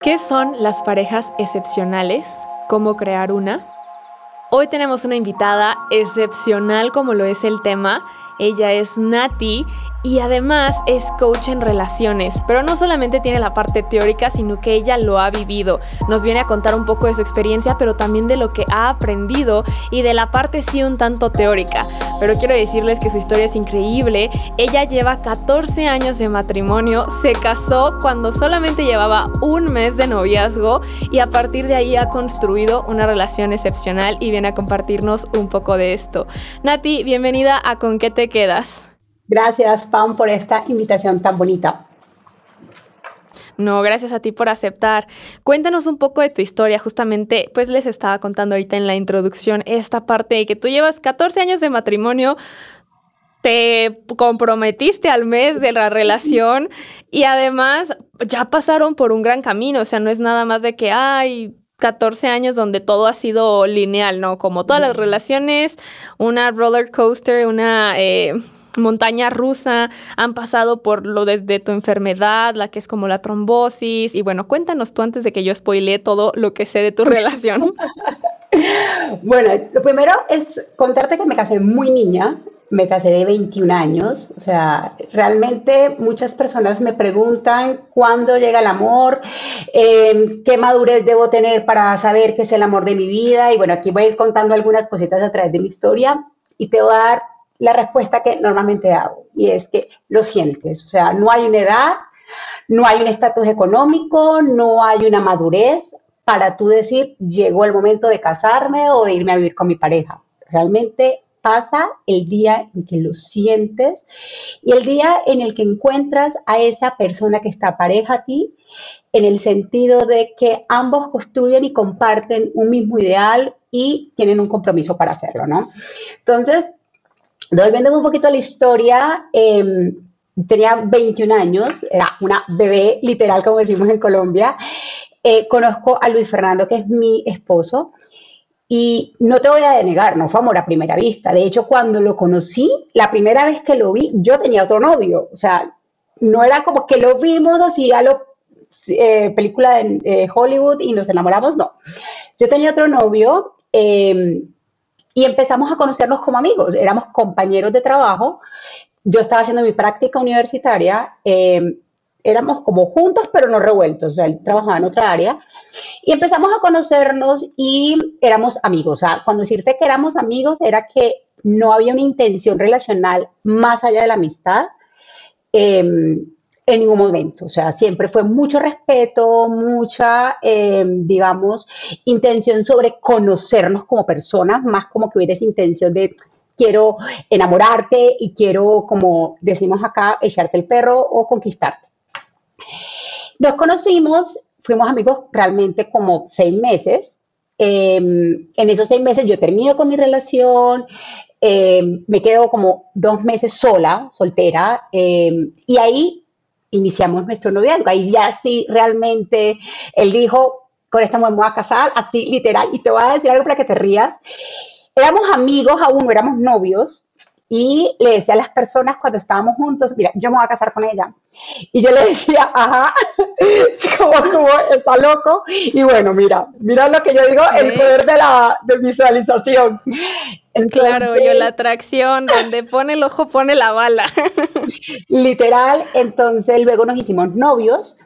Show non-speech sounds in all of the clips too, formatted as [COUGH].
¿Qué son las parejas excepcionales? ¿Cómo crear una? Hoy tenemos una invitada excepcional como lo es el tema. Ella es Nati y además es coach en relaciones, pero no solamente tiene la parte teórica, sino que ella lo ha vivido. Nos viene a contar un poco de su experiencia, pero también de lo que ha aprendido y de la parte sí un tanto teórica. Pero quiero decirles que su historia es increíble. Ella lleva 14 años de matrimonio, se casó cuando solamente llevaba un mes de noviazgo y a partir de ahí ha construido una relación excepcional y viene a compartirnos un poco de esto. Nati, bienvenida a Con qué te quedas. Gracias, Pam, por esta invitación tan bonita. No, gracias a ti por aceptar. Cuéntanos un poco de tu historia. Justamente, pues les estaba contando ahorita en la introducción esta parte de que tú llevas 14 años de matrimonio, te comprometiste al mes de la relación y además ya pasaron por un gran camino. O sea, no es nada más de que, hay 14 años donde todo ha sido lineal, ¿no? Como todas las relaciones, una roller coaster, una... Eh, montaña rusa, han pasado por lo de, tu enfermedad, la que es como la trombosis. Y bueno, cuéntanos tú antes de que yo spoile todo lo que sé de tu [LAUGHS] relación. bueno, lo primero es contarte que me casé muy niña, me casé de 21 años, o sea, realmente muchas personas me preguntan cuándo llega el amor, em, qué madurez debo tener para saber qué es el amor de mi vida, y bueno, aquí voy a ir contando algunas cositas a través de mi historia y te voy a dar la respuesta que normalmente hago, y es que lo sientes, o sea, no hay una edad, no hay un estatus económico, no hay una madurez para tú decir, llegó el momento de casarme o de irme a vivir con mi pareja. Realmente pasa el día en que lo sientes y el día en el que encuentras a esa persona que está pareja a ti, en el sentido de que ambos construyen y comparten un mismo ideal y tienen un compromiso para hacerlo, ¿no? Entonces, Volviendo un poquito a la historia, em, tenía 21 años, era una bebé literal, como decimos en Colombia. Eh, conozco a Luis Fernando, que es mi esposo, y no te voy a denegar, no fue amor a primera vista. De hecho, cuando lo conocí, la primera vez que lo vi, yo tenía otro novio. O sea, no era como que lo vimos así a lo eh, película de eh, Hollywood y nos enamoramos, no. Yo tenía otro novio. Eh, y empezamos a conocernos como amigos, éramos compañeros de trabajo, yo estaba haciendo mi práctica universitaria, em, éramos como juntos pero no revueltos, o sea, él trabajaba en otra área, y empezamos a conocernos y éramos amigos, o cuando decirte que éramos amigos era que no había una intención relacional más allá de la amistad. Eh, en ningún momento. O sea, siempre fue mucho respeto, mucha, eh, digamos, intención sobre conocernos como personas, más como que hubiera esa intención de quiero enamorarte y quiero, como decimos acá, echarte el perro o conquistarte. Nos conocimos, fuimos amigos realmente como seis meses. Em, en esos seis meses yo termino con mi relación, em, me quedo como dos meses sola, soltera, em, y ahí iniciamos nuestro noviazgo. Ahí ya sí realmente él dijo, con esta mujer me voy a casar, así literal. Y te voy a decir algo para que te rías. Éramos amigos aún, no éramos novios. Y le decía a las personas cuando estábamos juntos, mira, yo me voy a casar con ella. Y yo le decía, ajá, [LAUGHS] como, como está loco. Y bueno, mira, mira lo que yo digo, el poder de la de visualización. Claro, yo la atracción, donde pone el ojo, pone la bala. [LAUGHS] literal, entonces luego nos hicimos novios.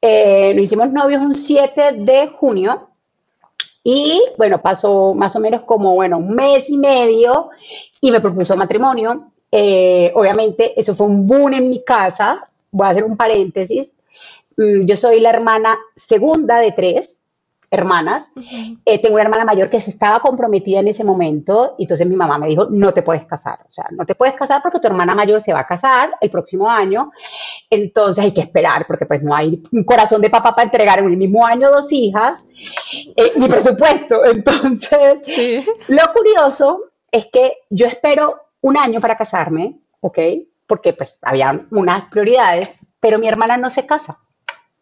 Eh, nos hicimos novios un 7 de junio y bueno, pasó más o menos como, bueno, un mes y medio y me propuso matrimonio. Eh, obviamente, eso fue un boom en mi casa. Voy a hacer un paréntesis. Mm, yo soy la hermana segunda de tres hermanas. Eh, tengo una hermana mayor que se estaba comprometida en ese momento, y entonces mi mamá me dijo, no te puedes casar, o sea, no te puedes casar porque tu hermana mayor se va a casar el próximo año, entonces hay que esperar porque pues no hay un corazón de papá para entregar en el mismo año dos hijas, eh, ni presupuesto. [LAUGHS] Entonces, lo curioso es que yo espero un año para casarme, ¿ok? Porque pues había unas prioridades, pero mi hermana no se casa.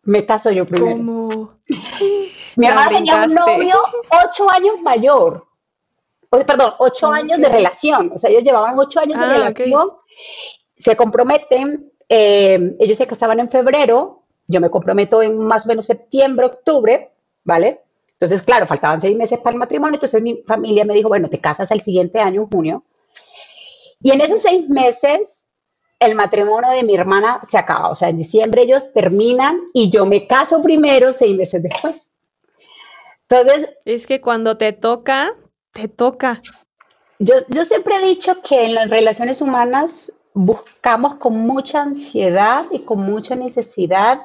Me caso yo primero. ¿Cómo? [LAUGHS] Mi hermana tenía un novio ocho años mayor. O sea, perdón, ocho años de relación. O sea, ellos llevaban ocho años de ah, relación. Se comprometen. Eh, ellos se casaban en febrero. yo me comprometo en más o menos septiembre, octubre, ¿vale? Entonces, claro, faltaban seis meses para el matrimonio, entonces mi familia me dijo, bueno, te casas el siguiente año, en junio. Y en esos seis meses, el matrimonio de mi hermana se acaba, o sea, en diciembre ellos terminan y yo me caso primero seis meses después. Entonces... Es que cuando te toca, te toca. Yo, yo siempre he dicho que en las relaciones humanas buscamos con mucha ansiedad y con mucha necesidad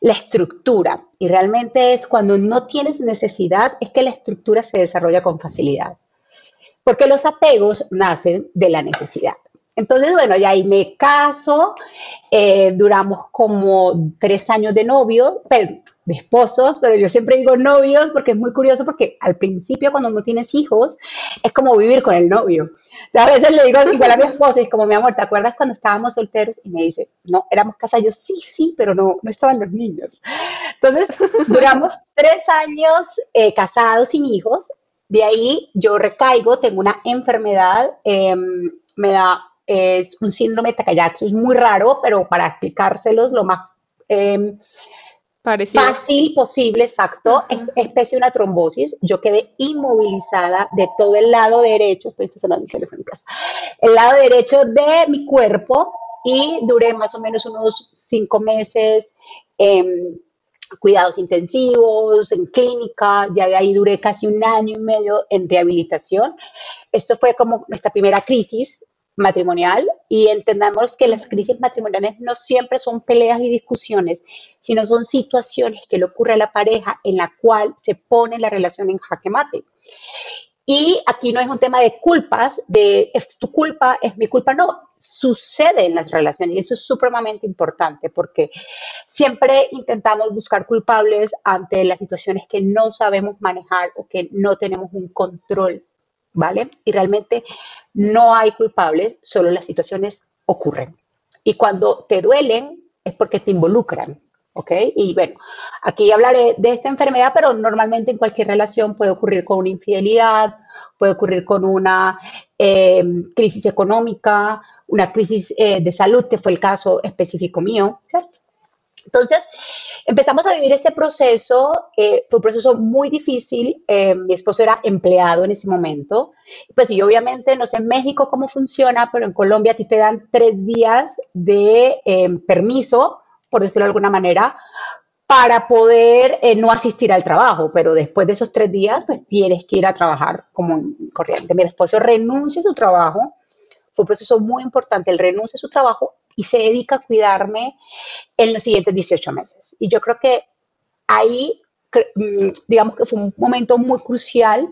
la estructura. Y realmente es cuando no tienes necesidad, es que la estructura se desarrolla con facilidad. Porque los apegos nacen de la necesidad. Entonces, bueno, ya ahí me caso, eh, duramos como tres años de novio, pero, de esposos, pero yo siempre digo novios porque es muy curioso porque al principio cuando no tienes hijos es como vivir con el novio. a veces le digo igual a mi esposo y es como, mi amor, ¿te acuerdas cuando estábamos solteros? Y me dice, no, éramos casados. Yo, sí, sí, pero no, no estaban los niños. Entonces, duramos [LAUGHS] tres años eh, casados sin hijos. De ahí yo recaigo, tengo una enfermedad, em, me da es un síndrome de Takayatsu, es muy raro, pero para explicárselos lo más eh, fácil posible, exacto, es especie de una trombosis. Yo quedé inmovilizada de todo el lado derecho, el lado derecho de mi cuerpo y duré más o menos unos cinco meses en cuidados intensivos, en clínica, ya de ahí duré casi un año y medio en rehabilitación. Esto fue como nuestra primera crisis matrimonial y entendamos que las crisis matrimoniales no siempre son peleas y discusiones, sino son situaciones que le ocurre a la pareja en la cual se pone la relación en jaque mate. Y aquí no es un tema de culpas, de es tu culpa, es mi culpa, no, sucede en las relaciones y eso es supremamente importante porque siempre intentamos buscar culpables ante las situaciones que no sabemos manejar o que no tenemos un control ¿vale? Y realmente no hay culpables, solo las situaciones ocurren. Y cuando te duelen es porque te involucran, ¿ok? Y bueno, aquí hablaré de esta enfermedad, pero normalmente en cualquier relación puede ocurrir con una infidelidad, puede ocurrir con una eh, crisis económica, una crisis eh, de salud, que fue el caso específico mío, ¿cierto? Entonces, Empezamos a vivir este proceso, eh, fue un proceso muy difícil, eh, mi esposo era empleado en ese momento, pues y obviamente no sé en México cómo funciona, pero en Colombia a ti te dan tres días de eh, permiso, por decirlo de alguna manera, para poder no asistir al trabajo, pero después de esos tres días, pues tienes que ir a trabajar como corriente. Mi esposo renuncia a su trabajo, fue un proceso muy importante, él renuncia a su trabajo y se dedica a cuidarme en los siguientes 18 meses. Y yo creo que ahí, mm, digamos que fue un momento muy crucial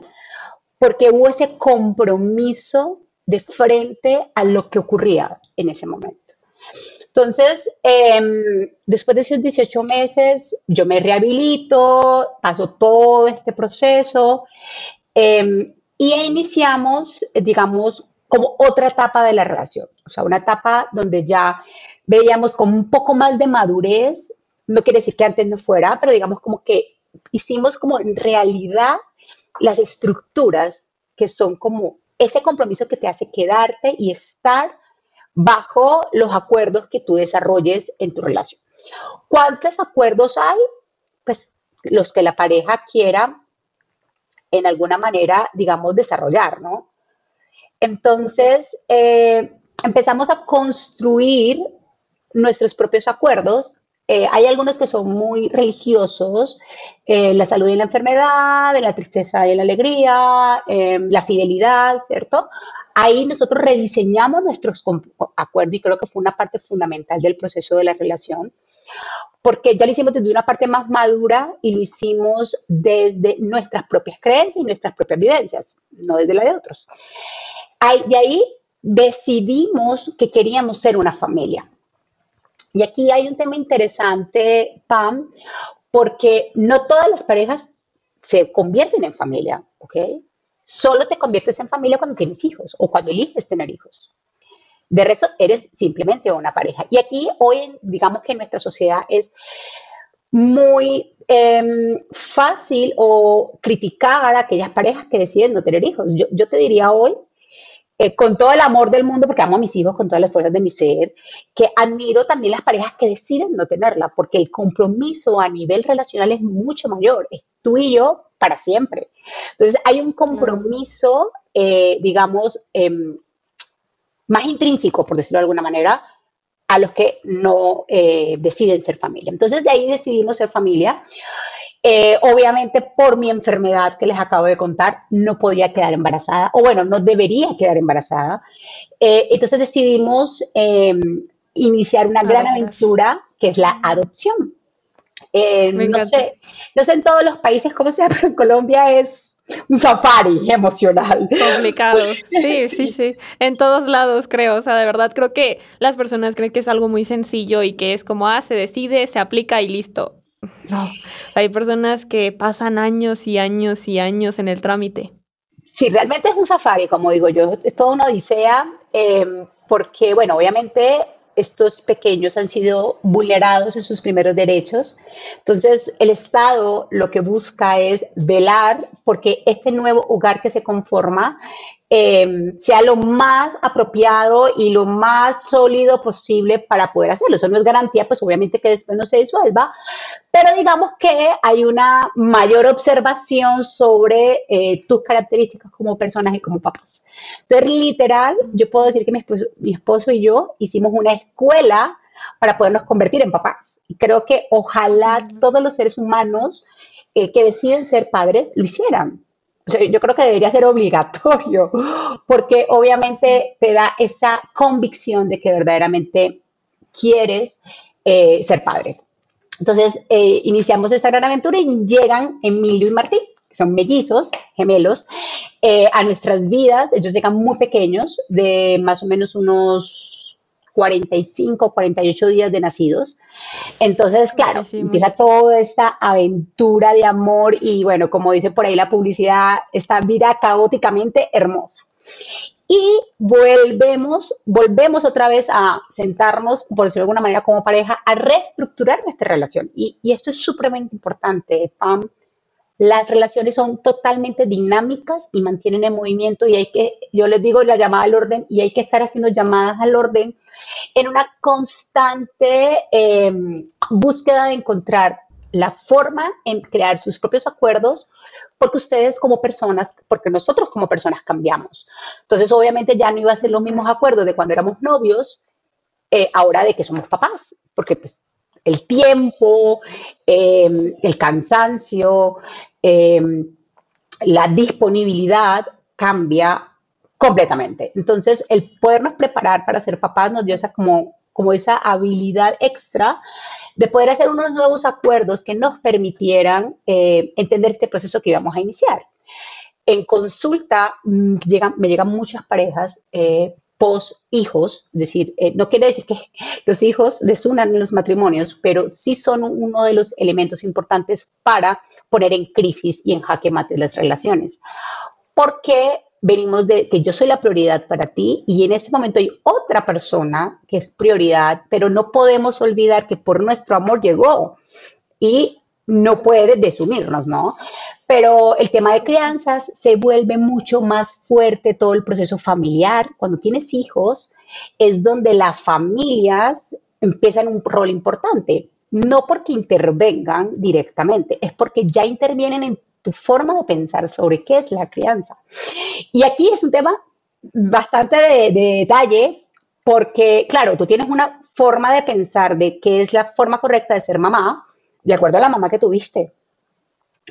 porque hubo ese compromiso de frente a lo que ocurría en ese momento. Entonces, em, después de esos 18 meses, yo me rehabilito, paso todo este proceso em, y iniciamos, digamos, como otra etapa de la relación, o sea, una etapa donde ya veíamos como un poco más de madurez, no quiere decir que antes no fuera, pero digamos como que hicimos como en realidad las estructuras que son como ese compromiso que te hace quedarte y estar bajo los acuerdos que tú desarrolles en tu relación. ¿Cuántos acuerdos hay? Pues los que la pareja quiera en alguna manera, digamos, desarrollar, ¿no? Entonces, eh, empezamos a construir nuestros propios acuerdos. Eh, hay algunos que son muy religiosos, eh, la salud y la enfermedad, la tristeza y la alegría, la fidelidad, ¿cierto? Ahí nosotros rediseñamos nuestros acuerdos y creo que fue una parte fundamental del proceso de la relación, porque ya lo hicimos desde una parte más madura y lo hicimos desde nuestras propias creencias y nuestras propias vivencias, no desde la de otros de ahí decidimos que queríamos ser una familia. Y aquí hay un tema interesante, Pam, porque no todas las parejas se convierten en familia, ¿ok? Solo te conviertes en familia cuando tienes hijos o cuando eliges tener hijos. De resto, eres simplemente una pareja. Y aquí hoy, digamos que en nuestra sociedad es muy em, fácil o criticar a aquellas parejas que deciden no tener hijos. Yo, yo te diría hoy eh, con todo el amor del mundo, porque amo a mis hijos con todas las fuerzas de mi ser, que admiro también las parejas que deciden no tenerla, porque el compromiso a nivel relacional es mucho mayor, es tú y yo para siempre. Entonces hay un compromiso, eh, digamos, em, más intrínseco, por decirlo de alguna manera, a los que no eh, deciden ser familia. Entonces de ahí decidimos ser familia. Eh, obviamente por mi enfermedad que les acabo de contar, no podía quedar embarazada, o bueno, no debería quedar embarazada. Eh, entonces decidimos em, iniciar una gran aventura que es la adopción. Eh, no, sé, no sé en todos los países cómo se llama, [LAUGHS] pero en Colombia es un safari emocional. Complicado. [LAUGHS] Sí, sí, sí. En todos lados creo. O sea, de verdad creo que las personas creen que es algo muy sencillo y que es como, ah, se decide, se aplica y listo. No, hay personas que pasan años y años y años en el trámite. Sí, realmente es un safari, como digo yo, es toda una odisea, eh, porque, bueno, obviamente estos pequeños han sido vulnerados en sus primeros derechos. Entonces, el Estado lo que busca es velar porque este nuevo hogar que se conforma eh, sea lo más apropiado y lo más sólido posible para poder hacerlo. Eso no es garantía, pues obviamente que después no se disuelva, pero digamos que hay una mayor observación sobre eh, tus características como personas y como papás. Entonces, literal, yo puedo decir que mi esposo, mi esposo y yo hicimos una escuela para podernos convertir en papás. Y creo que ojalá todos los seres humanos eh, que deciden ser padres lo hicieran yo creo que debería ser obligatorio, porque obviamente te da esa convicción de que verdaderamente quieres eh, ser padre. Entonces, eh, iniciamos esta gran aventura y llegan Emilio y Martín, que son mellizos, gemelos, eh, a nuestras vidas. Ellos llegan muy pequeños, de más o menos unos 45, 48 días de nacidos. Entonces, claro, empieza toda esta aventura de amor y bueno, como dice por ahí la publicidad, esta vida caóticamente hermosa. Y volvemos, volvemos otra vez a sentarnos, por decirlo de alguna manera, como pareja, a reestructurar nuestra relación. Y, esto es supremamente importante, Pam. Las relaciones son totalmente dinámicas y mantienen el movimiento y hay que, yo les digo la llamada al orden y hay que estar haciendo llamadas al orden en una constante em, búsqueda de encontrar la forma en crear sus propios acuerdos, porque ustedes como personas, porque nosotros como personas cambiamos. Entonces, obviamente ya no iba a ser los mismos acuerdos de cuando éramos novios, eh, ahora de que somos papás, porque pues, el tiempo, em, el cansancio, em, la disponibilidad cambia completamente. Entonces, el podernos preparar para ser papás nos dio esa como, como esa habilidad extra de poder hacer unos nuevos acuerdos que nos permitieran eh, entender este proceso que íbamos a iniciar. En consulta mm, me llegan muchas parejas eh, post hijos, es decir, eh, no quiere decir que [LAUGHS] los hijos desunan los matrimonios, pero sí son uno de los elementos importantes para poner en crisis y en jaque mate las relaciones. Porque venimos de que yo soy la prioridad para ti y en ese momento hay otra persona que es prioridad, pero no podemos olvidar que por nuestro amor llegó y no puede desumirnos, ¿no? Pero el tema de crianzas se vuelve mucho más fuerte todo el proceso familiar. Cuando tienes hijos es donde las familias empiezan un rol importante, no porque intervengan directamente, es porque ya intervienen en tu forma de pensar sobre qué es la crianza. Y aquí es un tema bastante de, detalle porque, claro, tú tienes una forma de pensar de qué es la forma correcta de ser mamá, de acuerdo a la mamá que tuviste,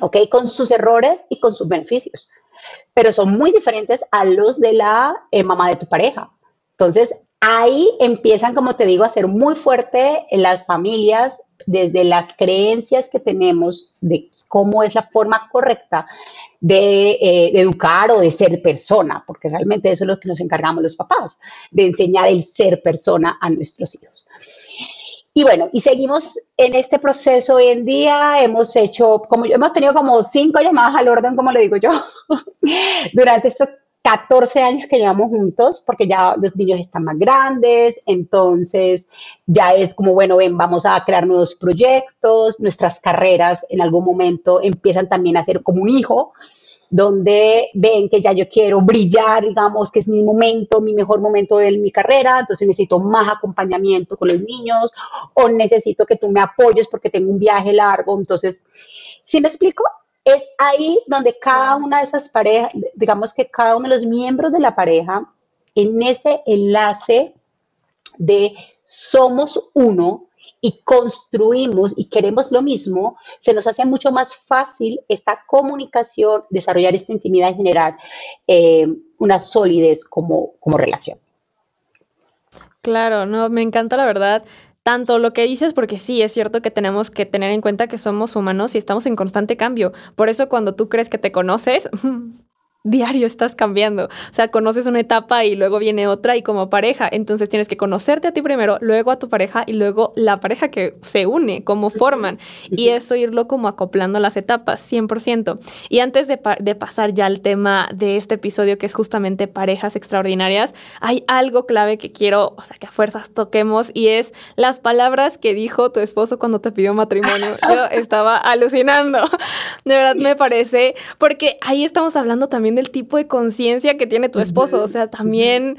¿ok? Con sus errores y con sus beneficios, pero son muy diferentes a los de la eh, mamá de tu pareja. Entonces, ahí empiezan, como te digo, a ser muy fuerte en las familias desde las creencias que tenemos de cómo es la forma correcta de, eh, educar o de ser persona, porque realmente eso es lo que nos encargamos los papás, de enseñar el ser persona a nuestros hijos. Y bueno, y seguimos en este proceso hoy en día. Hemos hecho, como hemos tenido como cinco llamadas al orden, como le digo yo, [LAUGHS] durante estos 14 años que llevamos juntos, porque ya los niños están más grandes, entonces ya es como, bueno, ven, vamos a crear nuevos proyectos, nuestras carreras en algún momento empiezan también a ser como un hijo, donde ven que ya yo quiero brillar, digamos, que es mi momento, mi mejor momento de mi carrera, entonces necesito más acompañamiento con los niños o necesito que tú me apoyes porque tengo un viaje largo. Entonces, ¿sí me explico? Es ahí donde cada una de esas parejas, digamos que cada uno de los miembros de la pareja, en ese enlace de somos uno, y construimos y queremos lo mismo, se nos hace mucho más fácil esta comunicación, desarrollar esta intimidad y generar eh, una solidez como, como relación. Claro, no, me encanta la verdad tanto lo que dices, porque sí, es cierto que tenemos que tener en cuenta que somos humanos y estamos en constante cambio. Por eso cuando tú crees que te conoces, [LAUGHS] diario estás cambiando. O sea, conoces una etapa y luego viene otra y como pareja, entonces tienes que conocerte a ti primero, luego a tu pareja y luego la pareja que se une, cómo forman. Y eso irlo como acoplando las etapas, 100%. Y antes de, de pasar ya al tema de este episodio, que es justamente parejas extraordinarias, hay algo clave que quiero, o sea, que a fuerzas toquemos y es las palabras que dijo tu esposo cuando te pidió matrimonio. [LAUGHS] Yo estaba alucinando. De verdad me parece, porque ahí estamos hablando también del tipo de conciencia que tiene tu esposo. O sea, también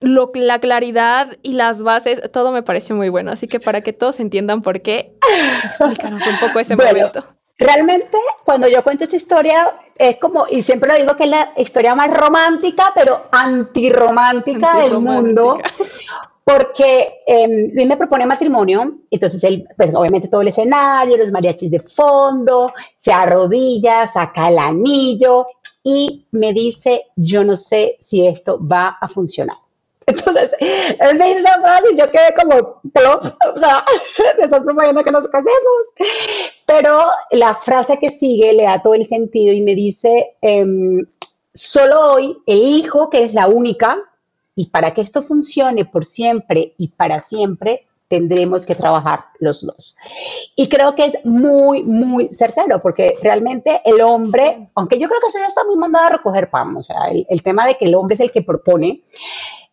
lo, la claridad y las bases, todo me pareció muy bueno. Así que para que todos entiendan por qué, explícanos un poco ese momento. Realmente, cuando yo cuento esta historia, es como, y siempre lo digo que es la historia más romántica, pero antirromántica, del mundo, porque eh, Luis me propone matrimonio, entonces él, pues obviamente todo el escenario, los mariachis de fondo, se arrodilla, saca el anillo y me dice, yo no sé si esto va a funcionar. [LAUGHS] Entonces, él me dice esa frase y yo quedé como, [LAUGHS] o sea, [LAUGHS] me estás proponiendo que nos casemos. Pero la frase que sigue le da todo el sentido y me dice, em, solo hoy elijo que es la única y para que esto funcione por siempre y para siempre, tendremos que trabajar los dos. Y creo que es muy, muy certero, porque realmente el hombre, aunque yo creo que eso ya está muy mandado a recoger pan, o sea, el, tema de que el hombre es el que propone,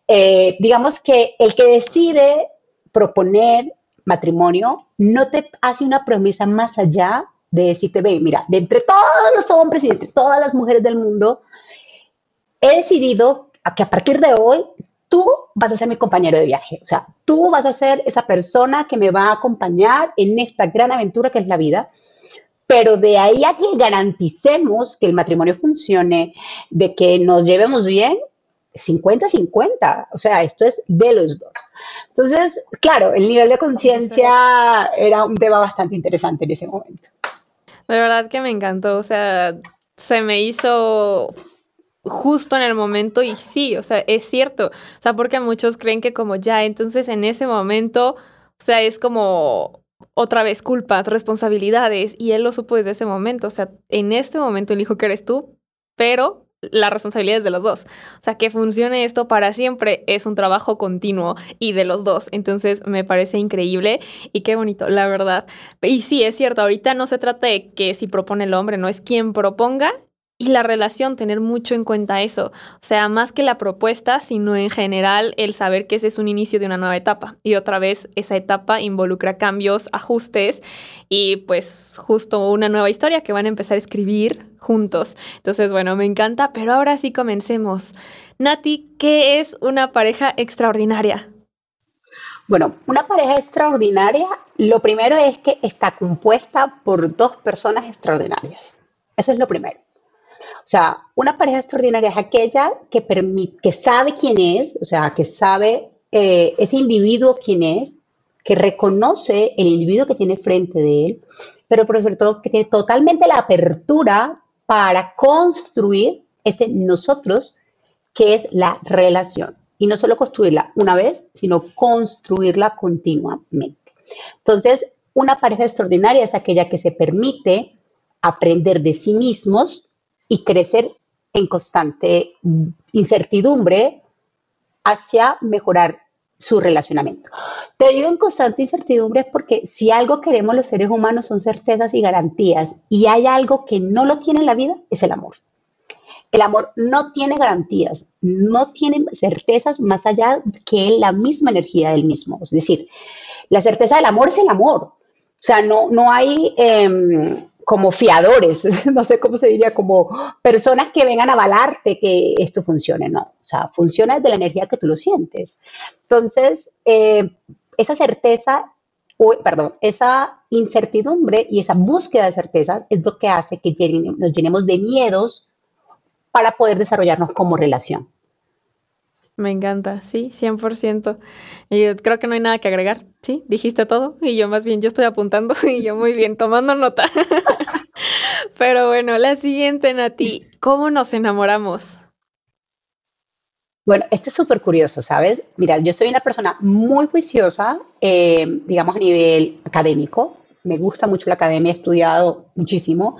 eh, digamos que el que decide proponer matrimonio no te hace una promesa más allá de decirte, ve, mira, de entre todos los hombres y de entre todas las mujeres del mundo, he decidido que a partir de hoy tú vas a ser mi compañero de viaje, o sea, tú vas a ser esa persona que me va a acompañar en esta gran aventura que es la vida. Pero de ahí a que garanticemos que el matrimonio funcione, de que nos llevemos bien, 50-50, o sea, esto es de los dos. Entonces, claro, el nivel de conciencia era un tema bastante interesante en ese momento. De verdad que me encantó, o sea, se me hizo justo en el momento y sí, o sea, es cierto, o sea, porque muchos creen que como ya, entonces en ese momento, o sea, es como otra vez culpas, responsabilidades y él lo supo desde ese momento, o sea, en este momento el hijo que eres tú, pero la responsabilidad es de los dos. O sea, que funcione esto para siempre es un trabajo continuo y de los dos. Entonces me parece increíble y qué bonito, la verdad. Y sí, es cierto, ahorita no se trata de que si propone el hombre, no es quien proponga, y la relación, tener mucho en cuenta eso. O sea, más que la propuesta, sino en general el saber que ese es un inicio de una nueva etapa. Y otra vez, esa etapa involucra cambios, ajustes y pues justo una nueva historia que van a empezar a escribir juntos. Entonces, bueno, me encanta, pero ahora sí comencemos. Nati, ¿qué es una pareja extraordinaria? Bueno, una pareja extraordinaria, lo primero es que está compuesta por dos personas extraordinarias. Eso es lo primero. O sea, una pareja extraordinaria es aquella que, que sabe quién es, o sea, que sabe eh, ese individuo quién es, que reconoce el individuo que tiene frente de él, pero por sobre todo que tiene totalmente la apertura para construir ese nosotros que es la relación. Y no solo construirla una vez, sino construirla continuamente. Entonces, una pareja extraordinaria es aquella que se permite aprender de sí mismos, y crecer en constante incertidumbre hacia mejorar su relacionamiento. Te digo en constante incertidumbre porque si algo queremos los seres humanos son certezas y garantías y hay algo que no lo tiene en la vida, es el amor. El amor no tiene garantías, no tiene certezas más allá que la misma energía del mismo. Es decir, la certeza del amor es el amor. O sea, no, no hay, em, como fiadores, [LAUGHS] no sé cómo se diría, como personas que vengan a avalarte que esto funcione, no. O sea, funciona desde la energía que tú lo sientes. Entonces, eh, esa certeza, o, perdón, esa incertidumbre y esa búsqueda de certeza es lo que hace que nos llenemos de miedos para poder desarrollarnos como relación. Me encanta, sí, 100%. Y creo que no hay nada que agregar, ¿sí? Dijiste todo y yo más bien, yo estoy apuntando [LAUGHS] y yo muy bien, tomando nota. [LAUGHS] Pero bueno, la siguiente, Nati, ¿cómo nos enamoramos? Bueno, este es súper curioso, ¿sabes? Mira, yo soy una persona muy juiciosa, eh, digamos a nivel académico. Me gusta mucho la academia, he estudiado muchísimo.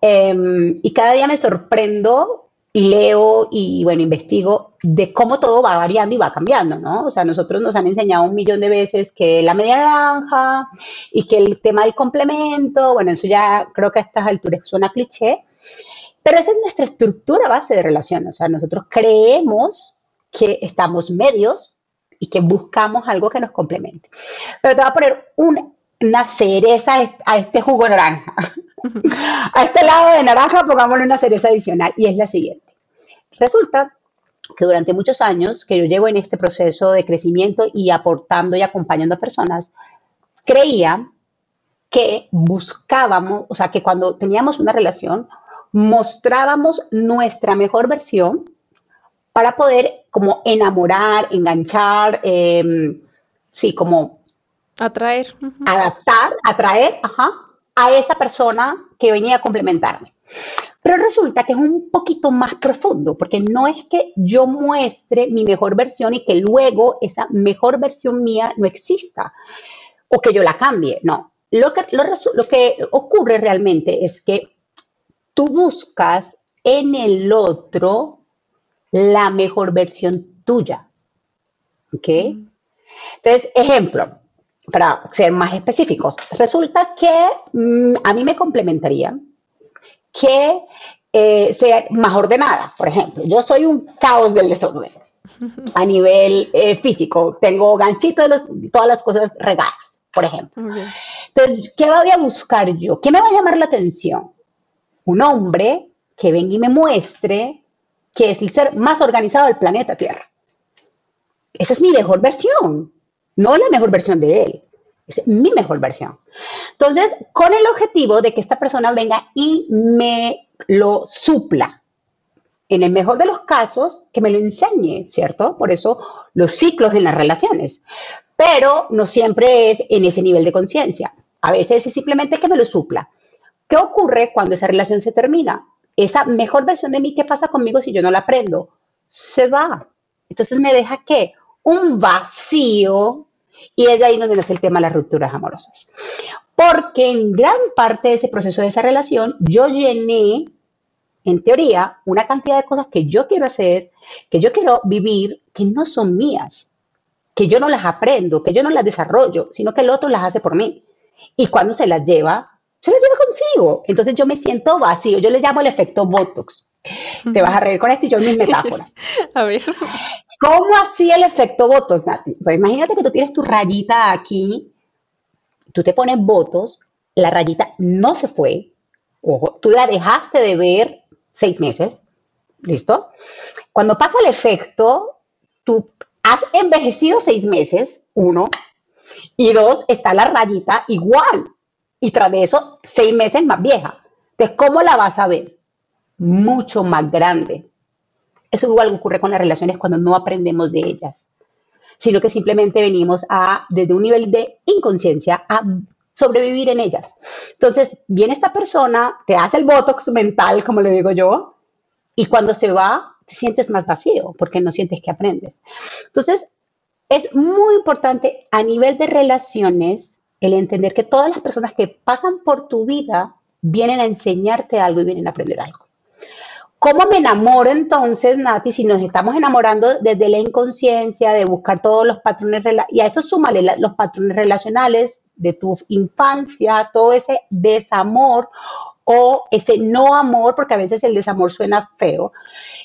Em, y cada día me sorprendo leo y bueno, investigo de cómo todo va variando y va cambiando, ¿no? O sea, nosotros nos han enseñado un millón de veces que la media naranja y que el tema del complemento, bueno, eso ya creo que a estas alturas suena cliché, pero esa es nuestra estructura base de relación, o sea, nosotros creemos que estamos medios y que buscamos algo que nos complemente. Pero te voy a poner una cereza a este jugo naranja. A este lado de naranja pongámosle una cereza adicional y es la siguiente. Resulta que durante muchos años que yo llevo en este proceso de crecimiento y aportando y acompañando a personas, creía que buscábamos, o sea, que cuando teníamos una relación, mostrábamos nuestra mejor versión para poder como enamorar, enganchar, em, sí, como atraer, adaptar, atraer, ajá, a esa persona que venía a complementarme. Pero resulta que es un poquito más profundo, porque no es que yo muestre mi mejor versión y que luego esa mejor versión mía no exista o que yo la cambie, no. Lo que, lo, que ocurre realmente es que tú buscas en el otro la mejor versión tuya. ¿Ok? Entonces, ejemplo, para ser más específicos, resulta que mm, a mí me complementaría que eh, sea más ordenada. Por ejemplo, yo soy un caos del desorden [LAUGHS] a nivel eh, físico. Tengo ganchitos, de todas las cosas regadas, por ejemplo. Entonces, ¿qué voy a buscar yo? ¿Qué me va a llamar la atención? Un hombre que venga y me muestre que es el ser más organizado del planeta Tierra. Esa es mi mejor versión, no la mejor versión de él. Es mi mejor versión. Entonces, con el objetivo de que esta persona venga y me lo supla. En el mejor de los casos, que me lo enseñe, ¿cierto? Por eso los ciclos en las relaciones. Pero no siempre es en ese nivel de conciencia. A veces es simplemente que me lo supla. ¿Qué ocurre cuando esa relación se termina? Esa mejor versión de mí, ¿qué pasa conmigo si yo no la aprendo? Se va. Entonces me deja qué? Un vacío y es ahí donde nace el tema de las rupturas amorosas. Porque en gran parte de ese proceso de esa relación, yo llené, en teoría, una cantidad de cosas que yo quiero hacer, que yo quiero vivir, que no son mías, que yo no las aprendo, que yo no las desarrollo, sino que el otro las hace por mí. Y cuando se las lleva, se las lleva consigo. Entonces yo me siento vacío. Yo le llamo el efecto Botox. Te vas a reír con esto y yo mis [LAUGHS] metáforas. a ver. ¿Cómo hacía el efecto votos, Nati? Pues imagínate que tú tienes tu rayita aquí, tú te pones votos, la rayita no se fue, ojo, tú la dejaste de ver seis meses, ¿listo? Cuando pasa el efecto, tú has envejecido seis meses, uno, y dos, está la rayita igual, y tras de eso, seis meses más vieja. Entonces, ¿cómo la vas a ver? Mucho más grande. Eso igual ocurre con las relaciones cuando no aprendemos de ellas, sino que simplemente venimos a, desde un nivel de inconsciencia, a sobrevivir en ellas. Entonces, viene esta persona, te hace el botox mental, como le digo yo, y cuando se va, te sientes más vacío porque no sientes que aprendes. Entonces, es muy importante a nivel de relaciones el entender que todas las personas que pasan por tu vida vienen a enseñarte algo y vienen a aprender algo. ¿Cómo me enamoro entonces, Nati, si nos estamos enamorando desde la inconsciencia, de buscar todos los patrones, y a esto súmale los patrones relacionales de tu infancia, todo ese desamor o ese no amor, porque a veces el desamor suena feo,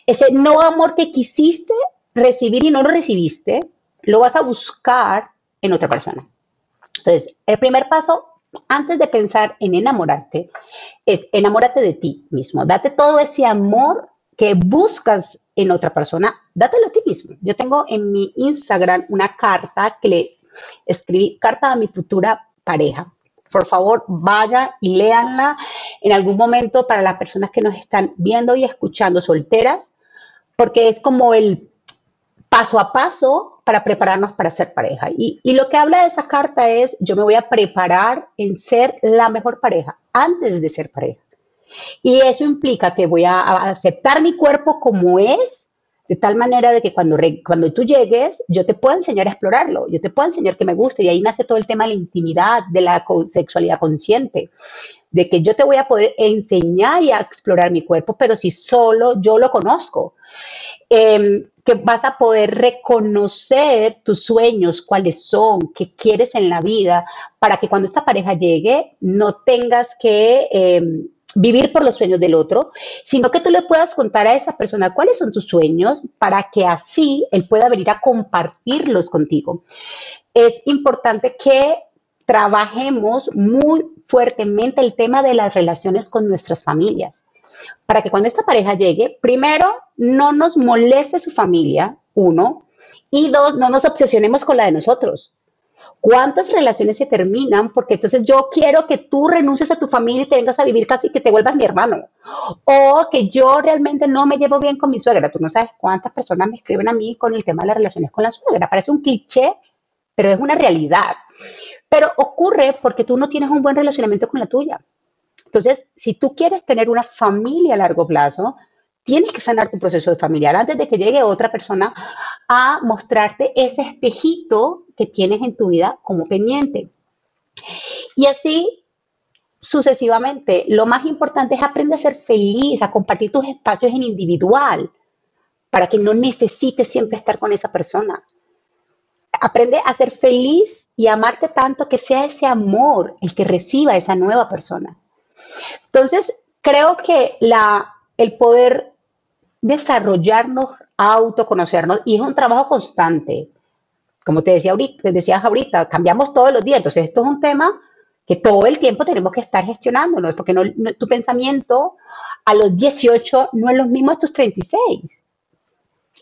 ese no amor que quisiste recibir y no lo recibiste, lo vas a buscar en otra persona. Entonces, el primer paso antes de pensar en enamorarte, es enamórate de ti mismo. Date todo ese amor que buscas en otra persona, dátelo a ti mismo. Yo tengo en mi Instagram una carta que le escribí, carta a mi futura pareja. Por favor, vaya y léanla en algún momento para las personas que nos están viendo y escuchando solteras, porque es como el paso a paso para prepararnos para ser pareja. Y, lo que habla de esa carta es, yo me voy a preparar en ser la mejor pareja antes de ser pareja. Y eso implica que voy a aceptar mi cuerpo como es, de tal manera de que cuando, cuando tú llegues, yo te puedo enseñar a explorarlo, yo te puedo enseñar que me guste, y ahí nace todo el tema de la intimidad, de la sexualidad consciente, de que yo te voy a poder enseñar y a explorar mi cuerpo, pero si solo yo lo conozco. Em, que vas a poder reconocer tus sueños, cuáles son, qué quieres en la vida, para que cuando esta pareja llegue no tengas que em, vivir por los sueños del otro, sino que tú le puedas contar a esa persona cuáles son tus sueños para que así él pueda venir a compartirlos contigo. Es importante que trabajemos muy fuertemente el tema de las relaciones con nuestras familias para que cuando esta pareja llegue, primero, no nos moleste su familia, uno, y dos, no nos obsesionemos con la de nosotros. ¿Cuántas relaciones se terminan? Porque entonces yo quiero que tú renuncies a tu familia y te vengas a vivir casi que te vuelvas mi hermano. O que yo realmente no me llevo bien con mi suegra. Tú no sabes cuántas personas me escriben a mí con el tema de las relaciones con la suegra. Parece un cliché, pero es una realidad. Pero ocurre porque tú no tienes un buen relacionamiento con la tuya. Entonces, si tú quieres tener una familia a largo plazo, tienes que sanar tu proceso familiar antes de que llegue otra persona a mostrarte ese espejito que tienes en tu vida como pendiente. Y así sucesivamente. Lo más importante es aprender a ser feliz, a compartir tus espacios en individual, para que no necesites siempre estar con esa persona. Aprende a ser feliz y amarte tanto que sea ese amor el que reciba esa nueva persona. Entonces, creo que la, el poder desarrollarnos, autoconocernos, y es un trabajo constante. Como te decía ahorita, decías ahorita, cambiamos todos los días. Entonces, esto es un tema que todo el tiempo tenemos que estar gestionándonos, porque tu pensamiento a los 18 no es lo mismo a tus 36.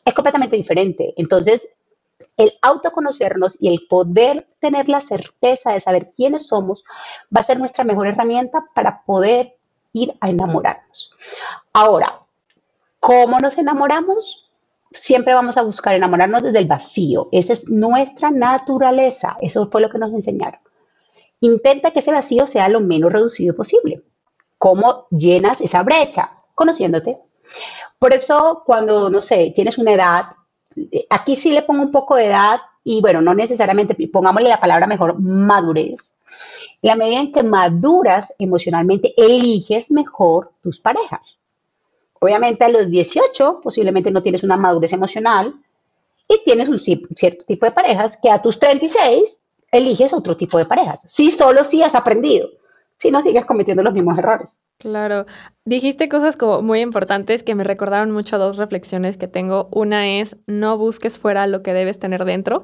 Es completamente diferente. Entonces, el autoconocernos y el poder tener la certeza de saber quiénes somos va a ser nuestra mejor herramienta para poder ir a enamorarnos. Ahora, ¿cómo nos enamoramos? Siempre vamos a buscar enamorarnos desde el vacío. Esa es nuestra naturaleza. Eso fue lo que nos enseñaron. Intenta que ese vacío sea lo menos reducido posible. ¿Cómo llenas esa brecha? Conociéndote. Por eso, cuando, no sé, tienes una edad, aquí sí le pongo un poco de edad y bueno, no necesariamente, pongámosle la palabra mejor, madurez. La medida en que maduras emocionalmente, eliges mejor tus parejas. Obviamente a los 18 posiblemente no tienes una madurez emocional y tienes un cierto tipo de parejas que a tus 36 eliges otro tipo de parejas. Si solo si has aprendido, si no sigues cometiendo los mismos errores. Claro, dijiste cosas como muy importantes que me recordaron mucho a dos reflexiones que tengo. Una es no busques fuera lo que debes tener dentro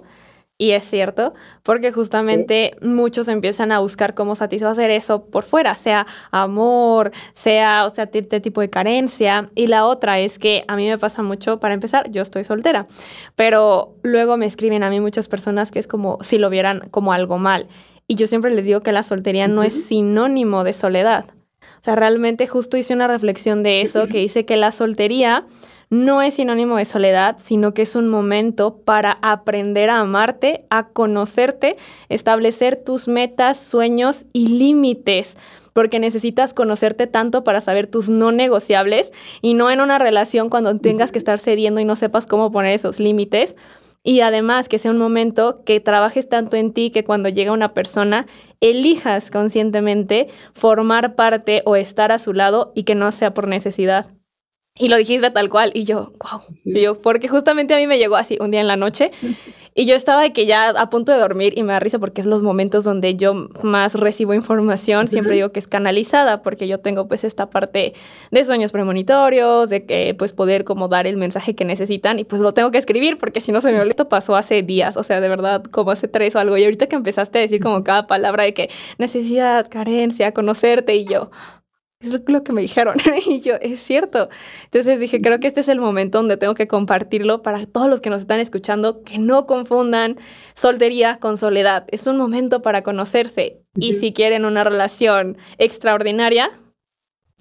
y es cierto, porque justamente muchos empiezan a buscar cómo satisfacer eso por fuera, sea amor, sea, o sea, este tipo de carencia. Y la otra es que a mí me pasa mucho, para empezar, yo estoy soltera, pero luego me escriben a mí muchas personas que es como si lo vieran como algo mal. Y yo siempre les digo que la soltería no es sinónimo de soledad. O sea, realmente justo hice una reflexión de eso, que dice que la soltería no es sinónimo de soledad, sino que es un momento para aprender a amarte, a conocerte, establecer tus metas, sueños y límites porque necesitas conocerte tanto para saber tus no negociables y no en una relación cuando tengas que estar cediendo y no sepas cómo poner esos límites. Y además que sea un momento que trabajes tanto en ti que cuando llega una persona elijas conscientemente formar parte o estar a su lado y que no sea por necesidad. Y lo dijiste tal cual. Y yo, wow. porque justamente a mí me llegó así un día en la noche. [LAUGHS] Y yo estaba de que ya a punto de dormir y me da risa porque es los momentos donde yo más recibo información, siempre digo que es canalizada porque yo tengo pues esta parte de sueños premonitorios, de que pues poder como dar el mensaje que necesitan y pues lo tengo que escribir porque si no se me olvida, esto pasó hace días, o sea, de verdad como hace tres o algo. Y ahorita que empezaste a decir como cada palabra de que necesidad, carencia, conocerte y yo, es lo que me dijeron. [LAUGHS] y yo, es cierto. Entonces dije, creo que este es el momento donde tengo que compartirlo para todos los que nos están escuchando, que no confundan soltería con soledad. Es un momento para conocerse. Y si quieren una relación extraordinaria,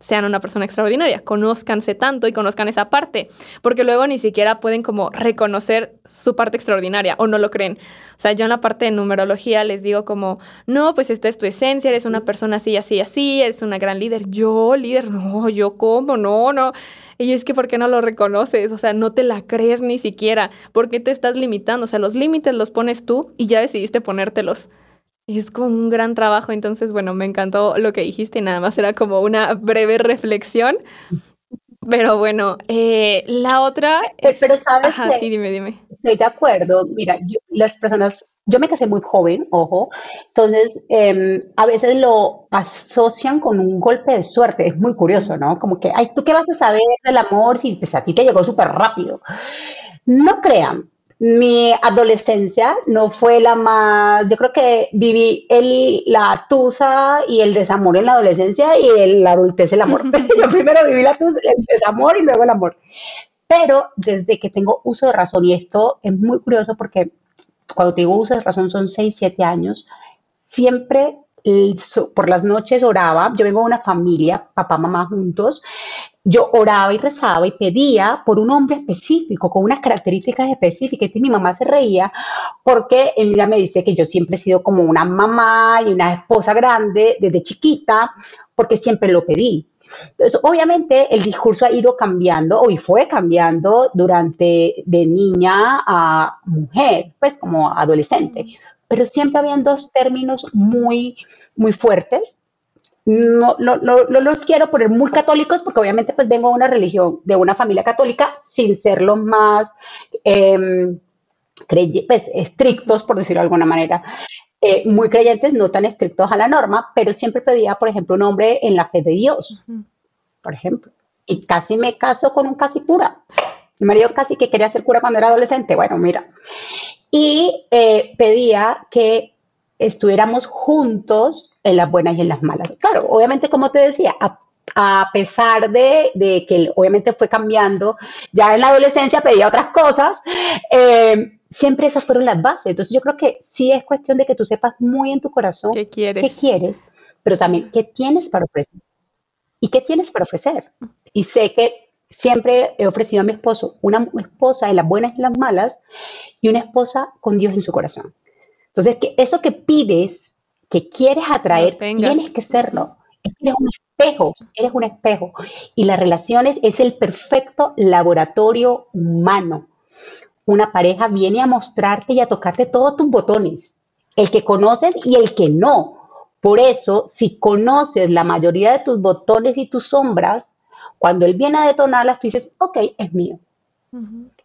sean una persona extraordinaria, conózcanse tanto y conozcan esa parte, porque luego ni siquiera pueden como reconocer su parte extraordinaria o no lo creen. O sea, yo en la parte de numerología les digo como, no, pues esta es tu esencia, eres una persona así, así, así, eres una gran líder. Yo, líder, no, yo cómo, no, no. Y es que, ¿por qué no lo reconoces? O sea, no te la crees ni siquiera. ¿Por qué te estás limitando? O sea, los límites los pones tú y ya decidiste ponértelos. Y es como un gran trabajo, entonces, bueno, me encantó lo que dijiste, nada más era como una breve reflexión. Pero bueno, eh, la otra... Pero sabes Ajá, sí, dime, dime. Estoy de acuerdo. Mira, las personas, yo me casé muy joven, ojo, entonces em, a veces lo asocian con un golpe de suerte. Es muy curioso, ¿no? Como que, ay, ¿tú qué vas a saber del amor si pues, a ti te llegó súper rápido? No crean, mi adolescencia no fue la más, yo creo que viví el, la tusa y el desamor en la adolescencia y el, la adultez el amor. [LAUGHS] [LAUGHS] yo primero viví la tusa, el desamor y luego el amor. Pero desde que tengo uso de razón, y esto es muy curioso porque cuando tengo uso de razón son 6, 7 años, siempre por las noches oraba, yo vengo de una familia, papá, mamá juntos, yo oraba y rezaba y pedía por un hombre específico, con unas características específicas. Y mi mamá se reía porque ella me dice que yo siempre he sido como una mamá y una esposa grande desde chiquita, porque siempre lo pedí. Entonces, obviamente el discurso ha ido cambiando y fue cambiando durante de niña a mujer, pues como adolescente, pero siempre habían dos términos muy, muy fuertes no, no, no, los quiero poner muy católicos porque obviamente pues vengo de una religión, de una familia católica, sin ser los más eh, pues, estrictos, por decirlo de alguna manera. Eh, muy creyentes, no tan estrictos a la norma, pero siempre pedía, por ejemplo, un hombre en la fe de Dios, por ejemplo. Y casi me caso con un casi cura. Mi marido casi que quería ser cura cuando era adolescente. Bueno, mira. Y eh, pedía que estuviéramos juntos en las buenas y en las malas. Claro, obviamente, como te decía, a, pesar de, que obviamente fue cambiando, ya en la adolescencia pedía otras cosas, eh, siempre esas fueron las bases. Entonces yo creo que sí es cuestión de que tú sepas muy en tu corazón qué quieres, qué quieres pero también qué tienes para ofrecer. ¿Y qué tienes para ofrecer? Y sé que siempre he ofrecido a mi esposo una esposa en las buenas y en las malas y una esposa con Dios en su corazón. Entonces, que eso que pides, que quieres atraer, tienes que serlo. Eres un espejo, eres un espejo. Y las relaciones es el perfecto laboratorio humano. Una pareja viene a mostrarte y a tocarte todos tus botones, el que conoces y el que no. Por eso, si conoces la mayoría de tus botones y tus sombras, cuando él viene a detonarlas, tú dices, ok, es mío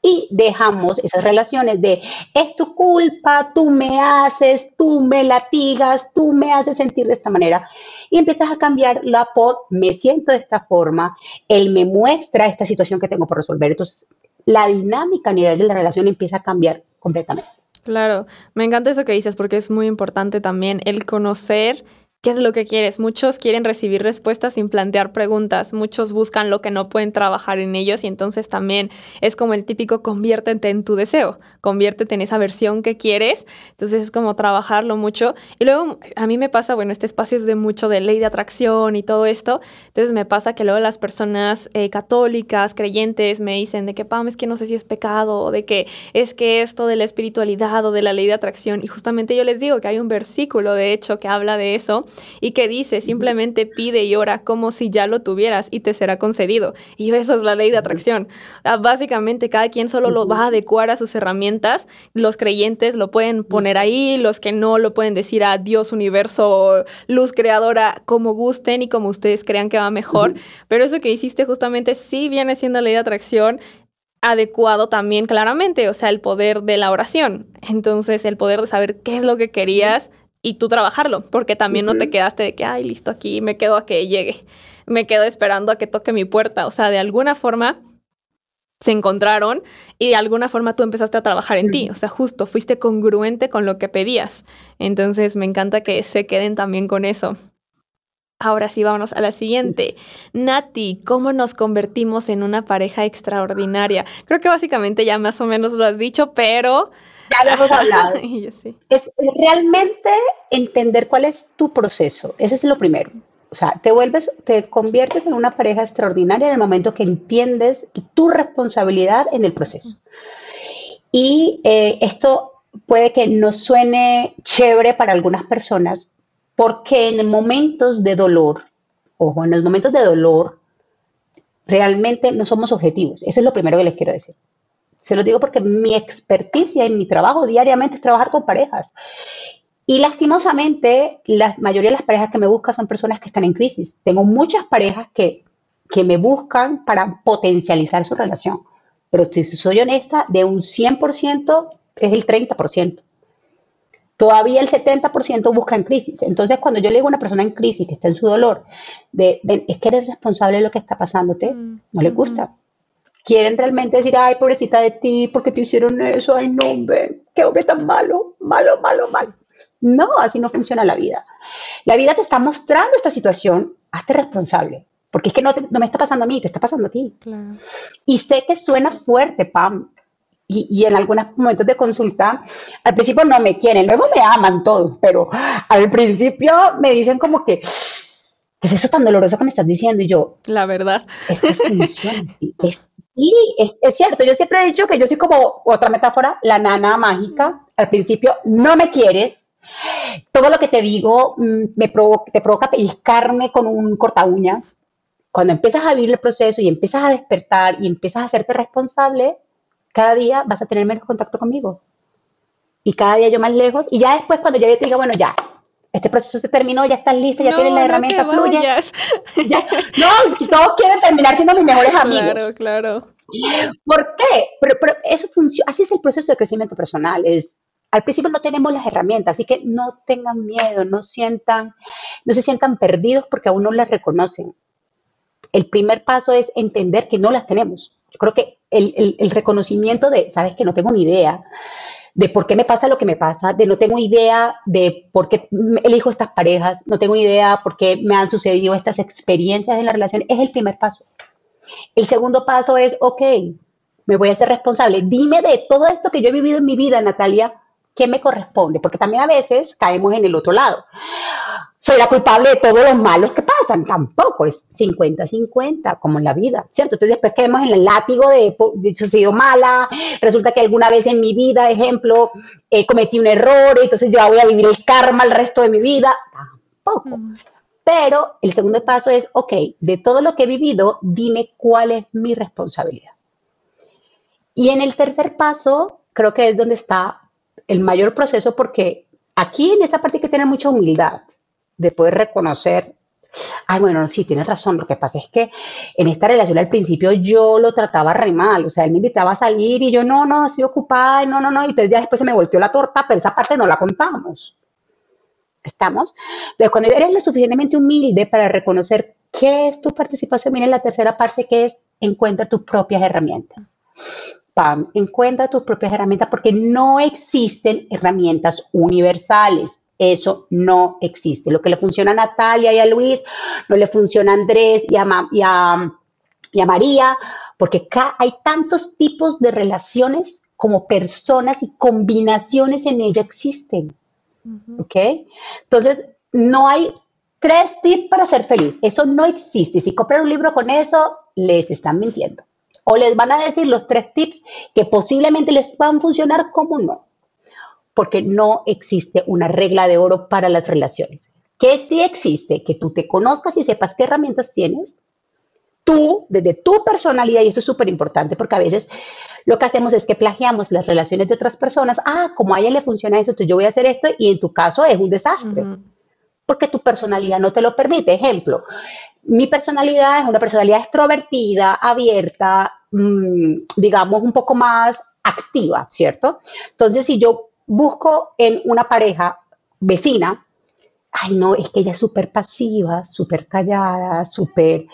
y dejamos esas relaciones de es tu culpa, tú me haces, tú me latigas, tú me haces sentir de esta manera y empiezas a cambiarla por me siento de esta forma, él me muestra esta situación que tengo por resolver. Entonces, la dinámica a nivel de la relación empieza a cambiar completamente. Claro, me encanta eso que dices porque es muy importante también el conocer ¿Qué es lo que quieres? Muchos quieren recibir respuestas sin plantear preguntas, muchos buscan lo que no pueden trabajar en ellos y entonces también es como el típico conviértete en tu deseo, conviértete en esa versión que quieres, entonces es como trabajarlo mucho. Y luego a mí me pasa, bueno, este espacio es de mucho de ley de atracción y todo esto, entonces me pasa que luego las personas eh, católicas, creyentes, me dicen de que, Pam, es que no sé si es pecado o de que es que esto de la espiritualidad o de la ley de atracción y justamente yo les digo que hay un versículo de hecho que habla de eso y que dice simplemente pide y ora como si ya lo tuvieras y te será concedido. Y eso es la ley de atracción. Ah, básicamente cada quien solo lo va a adecuar a sus herramientas. Los creyentes lo pueden poner ahí, los que no lo pueden decir a Dios, universo, luz creadora, como gusten y como ustedes crean que va mejor. Pero eso que hiciste justamente sí viene siendo ley de atracción adecuado también claramente, o sea, el poder de la oración. Entonces, el poder de saber qué es lo que querías y tú trabajarlo, porque también no te quedaste de que, ay, listo, aquí me quedo a que llegue, me quedo esperando a que toque mi puerta. O sea, de alguna forma se encontraron y de alguna forma tú empezaste a trabajar en ti. O sea, justo fuiste congruente con lo que pedías. Entonces, me encanta que se queden también con eso. Ahora sí, vámonos a la siguiente. Nati, ¿cómo nos convertimos en una pareja extraordinaria? Creo que básicamente ya más o menos lo has dicho, pero... Ya lo hemos hablado. [LAUGHS] es, realmente entender cuál es tu proceso. Ese es lo primero. O sea, te vuelves, te conviertes en una pareja extraordinaria en el momento que entiendes tu responsabilidad en el proceso. Y eh, esto puede que no suene chévere para algunas personas, porque en momentos de dolor, ojo, en los momentos de dolor, realmente no somos objetivos. Eso es lo primero que les quiero decir. Se lo digo porque mi experticia en mi trabajo diariamente es trabajar con parejas. Y lastimosamente, la mayoría de las parejas que me buscan son personas que están en crisis. Tengo muchas parejas que, que me buscan para potencializar su relación. Pero si soy honesta, de un 100% es el 30% todavía el 70% busca en crisis. Entonces, cuando yo le digo a una persona en crisis que está en su dolor, de, es que eres responsable de lo que está pasándote, mm, no le gusta. Quieren realmente decir, ay, pobrecita de ti, porque te hicieron eso, ay, no, hombre, qué hombre tan malo, malo, malo, malo. No, así no funciona la vida. La vida te está mostrando esta situación, hazte responsable. Porque es que no, no me está pasando a mí, te está pasando a ti. Y sé que suena fuerte, Pam, y, en algunos momentos de consulta, al principio no me quieren, luego me aman todos, pero al principio me dicen como que, ¿qué es eso tan doloroso que me estás diciendo? Y yo, la verdad. Es que funciona, [LAUGHS] y es, es, cierto, yo siempre he dicho que yo soy como otra metáfora, la nana mágica. Al principio no me quieres, todo lo que te digo mm, me te provoca pellizcarme con un corta uñas. Cuando empiezas a vivir el proceso y empiezas a despertar y empiezas a hacerte responsable, cada día vas a tener menos contacto conmigo. Y cada día yo más lejos. Y ya después, cuando yo te diga, bueno, ya, este proceso se terminó, ya estás listo, ya tienes la herramienta, fluye. no, todos quieren terminar siendo mis mejores amigos. Claro, claro. ¿Por qué? Pero, eso funciona, así es el proceso de crecimiento personal. Es, al principio no tenemos las herramientas, así que no tengan miedo, no sientan, no se sientan perdidos porque aún no las reconocen. El primer paso es entender que no las tenemos. Yo creo que el, reconocimiento de, sabes que no tengo ni idea de por qué me pasa lo que me pasa, de no tengo idea de por qué elijo estas parejas, no tengo idea por qué me han sucedido estas experiencias en la relación, es el primer paso. El segundo paso es, ok, me voy a ser responsable. Dime de todo esto que yo he vivido en mi vida, Natalia, ¿qué me corresponde? Porque también a veces caemos en el otro lado soy la culpable de todos los malos que pasan. Tampoco es 50-50, como en la vida, ¿cierto? Entonces después caemos en el látigo de, de he sido mala, resulta que alguna vez en mi vida, ejemplo, eh, cometí un error, y entonces yo voy a vivir el karma el resto de mi vida. Tampoco. Pero el segundo paso es, ok, de todo lo que he vivido, dime cuál es mi responsabilidad. Y en el tercer paso, creo que es donde está el mayor proceso, porque aquí en esta parte hay que tener mucha humildad de poder reconocer, ay, bueno, sí, tienes razón, lo que pasa es que en esta relación al principio yo lo trataba re mal, o sea, él me invitaba a salir y yo, no, no, estoy ocupada, no, no, no, y entonces ya después se me volteó la torta, pero esa parte no la contamos. ¿Estamos? Entonces, cuando eres lo suficientemente humilde para reconocer qué es tu participación, viene la tercera parte que es encuentra tus propias herramientas. Pam, encuentra tus propias herramientas porque no existen herramientas universales. Eso no existe. Lo que le funciona a Natalia y a Luis, no le funciona a Andrés y a, y a, María, porque acá hay tantos tipos de relaciones como personas y combinaciones en ella existen. ¿Ok? Entonces, no hay tres tips para ser feliz. Eso no existe. Si compran un libro con eso, les están mintiendo. O les van a decir los tres tips que posiblemente les van a funcionar como no porque no existe una regla de oro para las relaciones. Que sí existe, que tú te conozcas y sepas qué herramientas tienes, tú, desde tu personalidad, y eso es súper importante, porque a veces lo que hacemos es que plagiamos las relaciones de otras personas. Ah, como a ella le funciona eso, entonces yo voy a hacer esto y en tu caso es un desastre. Porque tu personalidad no te lo permite. Ejemplo, mi personalidad es una personalidad extrovertida, abierta, mm, digamos, un poco más activa, ¿cierto? Entonces, si yo busco en una pareja vecina, ay no, es que ella es súper pasiva, súper callada, súper,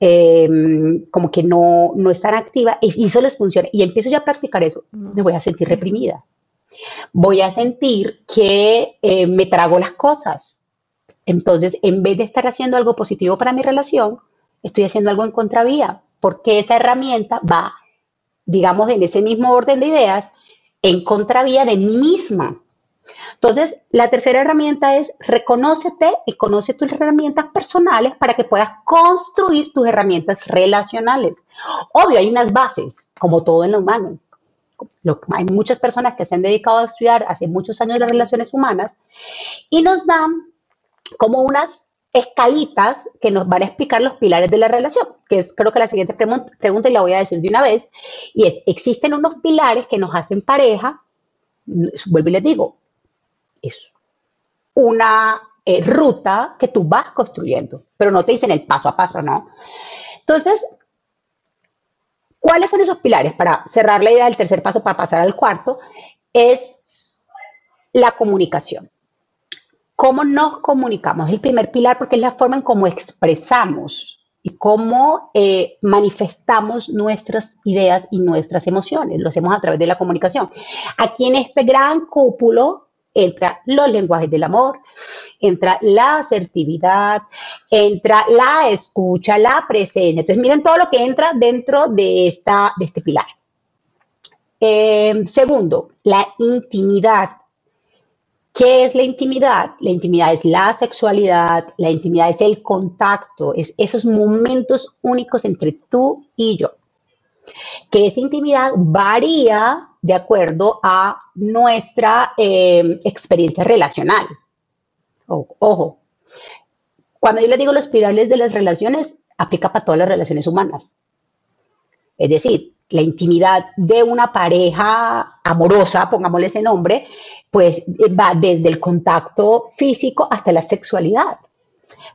em, como que no, no es tan activa, y eso les funciona. Y empiezo ya a practicar eso, me voy a sentir reprimida. Voy a sentir que eh, me trago las cosas. Entonces, en vez de estar haciendo algo positivo para mi relación, estoy haciendo algo en contravía, porque esa herramienta va, digamos, en ese mismo orden de ideas, en contravía de mí misma. Entonces, la tercera herramienta es reconócete y conoce tus herramientas personales para que puedas construir tus herramientas relacionales. Obvio, hay unas bases, como todo en lo humano. hay muchas personas que se han dedicado a estudiar hace muchos años las relaciones humanas y nos dan como unas escalitas que nos van a explicar los pilares de la relación, que es creo que la siguiente pregunta y la voy a decir de una vez, y es, existen unos pilares que nos hacen pareja, vuelvo y les digo, es una eh, ruta que tú vas construyendo, pero no te dicen el paso a paso, ¿no? Entonces, ¿cuáles son esos pilares? Para cerrar la idea del tercer paso, para pasar al cuarto, es la comunicación. ¿Cómo nos comunicamos? El primer pilar porque es la forma en cómo expresamos y cómo eh, manifestamos nuestras ideas y nuestras emociones. Lo hacemos a través de la comunicación. Aquí en este gran cúpulo entra los lenguajes del amor, entra la asertividad, entra la escucha, la presencia. Entonces, miren todo lo que entra dentro de, esta, de este pilar. Eh, segundo, la intimidad. ¿Qué es la intimidad? La intimidad es la sexualidad, la intimidad es el contacto, es esos momentos únicos entre tú y yo. Que esa intimidad varía de acuerdo a nuestra eh, experiencia relacional. ojo, cuando yo les digo los pilares de las relaciones, aplica para todas las relaciones humanas. Es decir, la intimidad de una pareja amorosa, pongámosle ese nombre, pues eh, va desde el contacto físico hasta la sexualidad.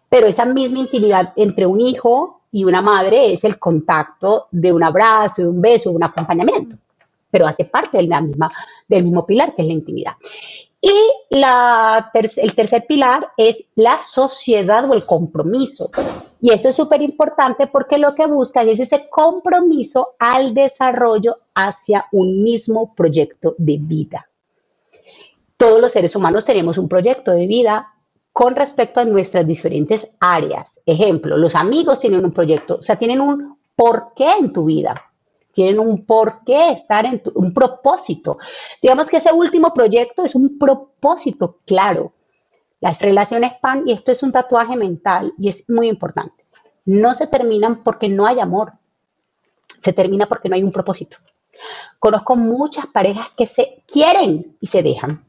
Pero esa misma intimidad entre un hijo y una madre es el contacto de un abrazo, de un beso, de un acompañamiento pero hace parte de la misma, del mismo pilar, que es la intimidad. Y la el tercer pilar es la sociedad o el compromiso. Y eso es súper importante porque lo que buscan es ese compromiso al desarrollo hacia un mismo proyecto de vida. Todos los seres humanos tenemos un proyecto de vida con respecto a nuestras diferentes áreas. Ejemplo, los amigos tienen un proyecto, o sea, tienen un porqué en tu vida tienen un porqué, estar en un propósito. Digamos que ese último proyecto es un propósito claro. Las relaciones PAN, y esto es un tatuaje mental y es muy importante, no se terminan porque no hay amor, se termina porque no hay un propósito. Conozco muchas parejas que se quieren y se dejan,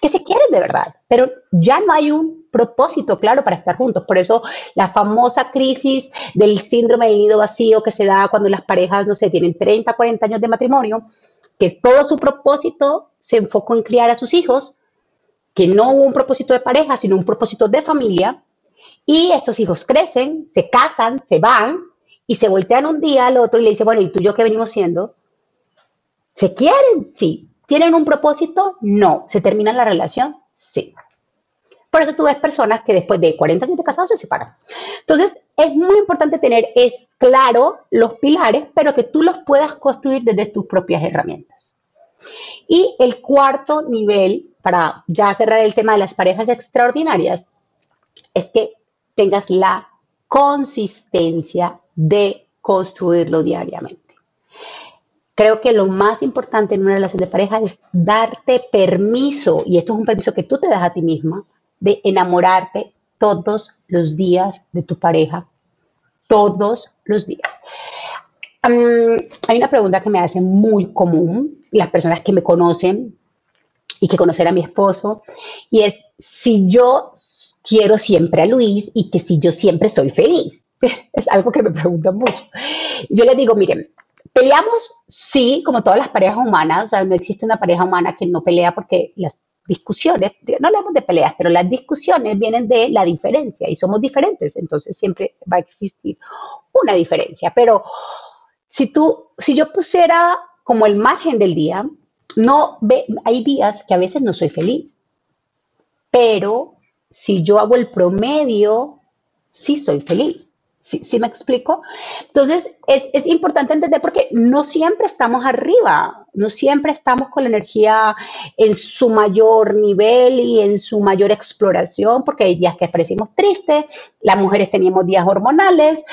que se quieren de verdad, pero ya no hay un propósito claro para estar juntos. Por eso la famosa crisis del síndrome del nido vacío que se da cuando las parejas, no sé, tienen 30, 40 años de matrimonio, que todo su propósito se enfocó en criar a sus hijos, que no hubo un propósito de pareja, sino un propósito de familia, y estos hijos crecen, se casan, se van, y se voltean un día al otro y le dicen, bueno, ¿y tú y yo qué venimos siendo? ¿Se quieren? Sí. ¿Tienen un propósito? No. ¿Se termina la relación? Sí. Por eso tú ves personas que después de 40 años de casados se separan. Entonces, es muy importante tener es claro los pilares, pero que tú los puedas construir desde tus propias herramientas. Y el cuarto nivel, para ya cerrar el tema de las parejas extraordinarias, es que tengas la consistencia de construirlo diariamente. Creo que lo más importante en una relación de pareja es darte permiso, y esto es un permiso que tú te das a ti misma, de enamorarte todos los días de tu pareja, todos los días. hay una pregunta que me hace muy común las personas que me conocen y que conocen a mi esposo, y es si yo quiero siempre a Luis y que si yo siempre soy feliz. [LAUGHS] Es algo que me preguntan mucho. Yo les digo, miren, peleamos, sí, como todas las parejas humanas, o sea, no existe una pareja humana que no pelea porque las discusiones, no hablamos de peleas, pero las discusiones vienen de la diferencia y somos diferentes, entonces siempre va a existir una diferencia, pero si tú, si yo pusiera como el margen del día, no hay días que a veces no soy feliz, pero si yo hago el promedio, sí soy feliz. ¿Sí, me explico? Entonces, es, importante entender porque no siempre estamos arriba, no siempre estamos con la energía en su mayor nivel y en su mayor exploración, porque hay días que aparecimos tristes, las mujeres teníamos días hormonales,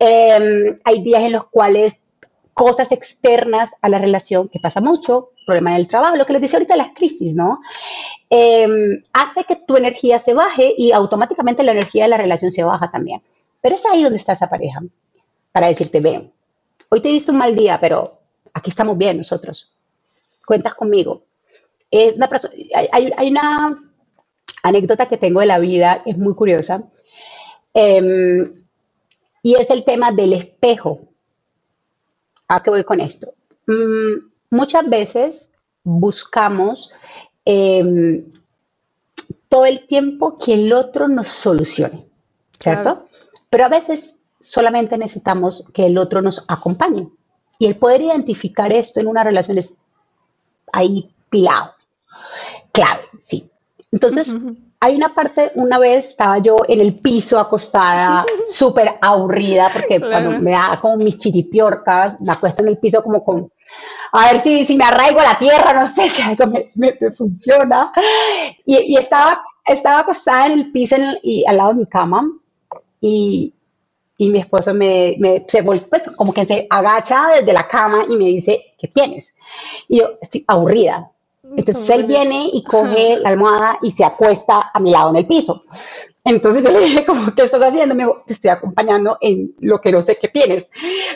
em, hay días en los cuales cosas externas a la relación, que pasa mucho, problema en el trabajo, lo que les decía ahorita las crisis, ¿no? Em, hace que tu energía se baje y automáticamente la energía de la relación se baja también. Pero es ahí donde está esa pareja, para decirte, ven, hoy te he visto un mal día, pero aquí estamos bien nosotros. Cuentas conmigo. hay, una anécdota que tengo de la vida, es muy curiosa, em, y es el tema del espejo. ¿A qué voy con esto? Mm, muchas veces buscamos em, todo el tiempo que el otro nos solucione, ¿cierto? Pero a veces solamente necesitamos que el otro nos acompañe. Y el poder identificar esto en una relación es ahí pilado. Clave, sí. Entonces, hay una parte, una vez estaba yo en el piso acostada, [LAUGHS] súper aburrida, porque cuando me da como mis chiripiorcas, me acuesto en el piso como con, a ver si, si me arraigo a la tierra, no sé [LAUGHS] si algo me, funciona. Y, estaba, estaba acostada en el piso y al lado de mi cama, y, y mi esposo me, me se pues, como que se agacha desde la cama y me dice, ¿qué tienes? Y yo estoy aburrida. Entonces él viene y coge la almohada y se acuesta a mi lado en el piso. Entonces yo le dije, como, ¿qué estás haciendo? Me dijo, te estoy acompañando en lo que no sé qué tienes.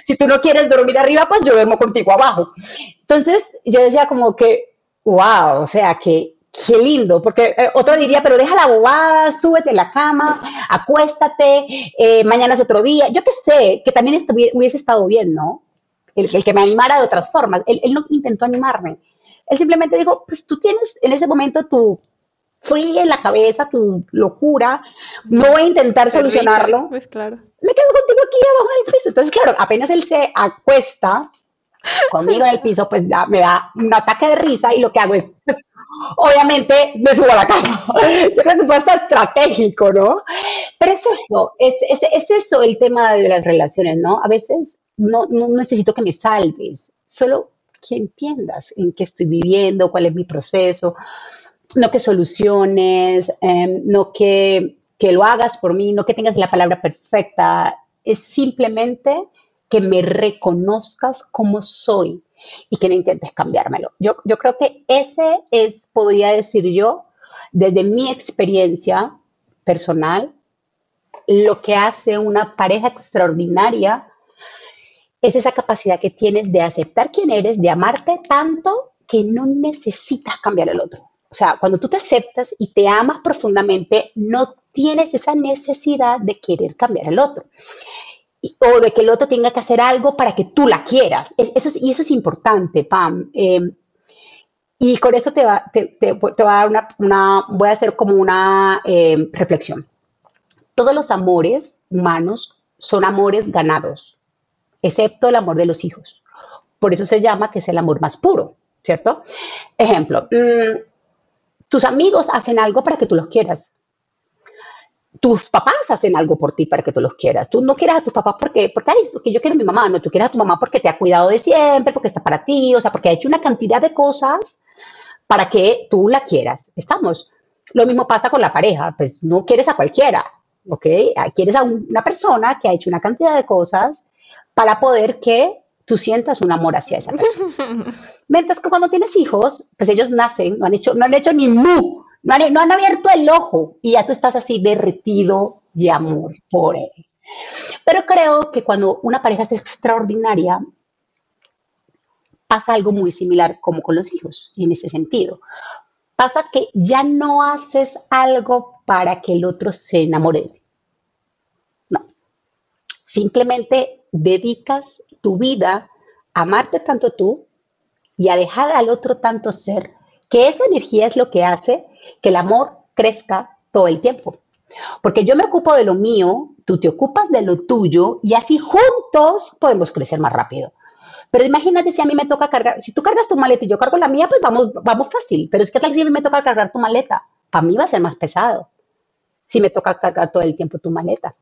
Si tú no quieres dormir arriba, pues yo duermo contigo abajo. Entonces yo decía como que, wow, o sea, que Qué lindo, porque eh, otro diría, pero deja la bobada, súbete en la cama, acuéstate, eh, mañana es otro día. Yo qué sé, que también hubiese estado bien, ¿no? El, el, que me animara de otras formas. Él, no intentó animarme. Él simplemente dijo, pues tú tienes en ese momento tu free en la cabeza, tu locura, no voy a intentar solucionarlo. pues claro. Me quedo contigo aquí abajo en el piso. Entonces, claro, apenas él se acuesta conmigo en el piso, pues me da un ataque de risa y lo que hago es, pues, obviamente me subo a la cama. [LAUGHS] Yo creo que fue hasta estratégico, ¿no? Pero es eso, es, es, eso el tema de las relaciones, ¿no? A veces no, no necesito que me salves, solo que entiendas en qué estoy viviendo, cuál es mi proceso, no que soluciones, em, no que, que lo hagas por mí, no que tengas la palabra perfecta, es simplemente que me reconozcas como soy y que no intentes cambiármelo. Yo, yo creo que ese es, podría decir yo, desde mi experiencia personal, lo que hace una pareja extraordinaria es esa capacidad que tienes de aceptar quién eres, de amarte tanto que no necesitas cambiar al otro. O sea, cuando tú te aceptas y te amas profundamente, no tienes esa necesidad de querer cambiar al otro o de que el otro tenga que hacer algo para que tú la quieras. Eso y eso es importante, Pam. Em, y con eso te, va, te, te a una, voy a hacer como una em, reflexión. Todos los amores humanos son amores ganados, excepto el amor de los hijos. Por eso se llama que es el amor más puro, ¿cierto? Ejemplo, mm, tus amigos hacen algo para que tú los quieras tus papás hacen algo por ti para que tú los quieras. Tú no quieras a tus papás porque, porque, porque yo quiero a mi mamá, no, tú quieres a tu mamá porque te ha cuidado de siempre, porque está para ti, o sea, porque ha hecho una cantidad de cosas para que tú la quieras. Estamos. Lo mismo pasa con la pareja, pues no quieres a cualquiera, ¿ok? Quieres a una persona que ha hecho una cantidad de cosas para poder que tú sientas un amor hacia esa persona. [LAUGHS] Mientras que cuando tienes hijos, pues ellos nacen, no han hecho, no han hecho ni mu no han, abierto el ojo y ya tú estás así derretido de amor por él. Pero creo que cuando una pareja es extraordinaria, pasa algo muy similar como con los hijos, en ese sentido. Pasa que ya no haces algo para que el otro se enamore de ti. No. Simplemente dedicas tu vida a amarte tanto tú y a dejar al otro tanto ser, que esa energía es lo que hace que el amor crezca todo el tiempo. Porque yo me ocupo de lo mío, tú te ocupas de lo tuyo y así juntos podemos crecer más rápido. Pero imagínate si a mí me toca cargar, si tú cargas tu maleta y yo cargo la mía, pues vamos, vamos fácil. Pero es que tal si a mí me toca cargar tu maleta, para mí va a ser más pesado si me toca cargar todo el tiempo tu maleta.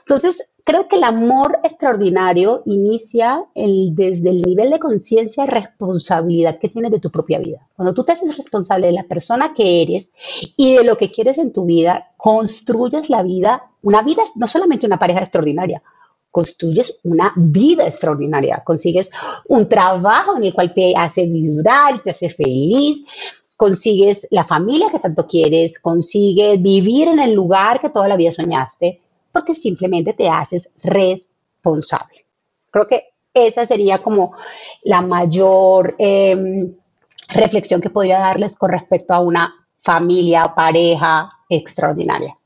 Entonces, creo que el amor extraordinario inicia desde el nivel de conciencia y responsabilidad que tienes de tu propia vida. Cuando tú te haces responsable de la persona que eres y de lo que quieres en tu vida, construyes la vida, una vida, no solamente una pareja extraordinaria, construyes una vida extraordinaria, consigues un trabajo en el cual te hace vibrar, te hace feliz, consigues la familia que tanto quieres, consigues vivir en el lugar que toda la vida soñaste, porque simplemente te haces responsable. Creo que esa sería como la mayor em, reflexión que podría darles con respecto a una familia, pareja extraordinaria.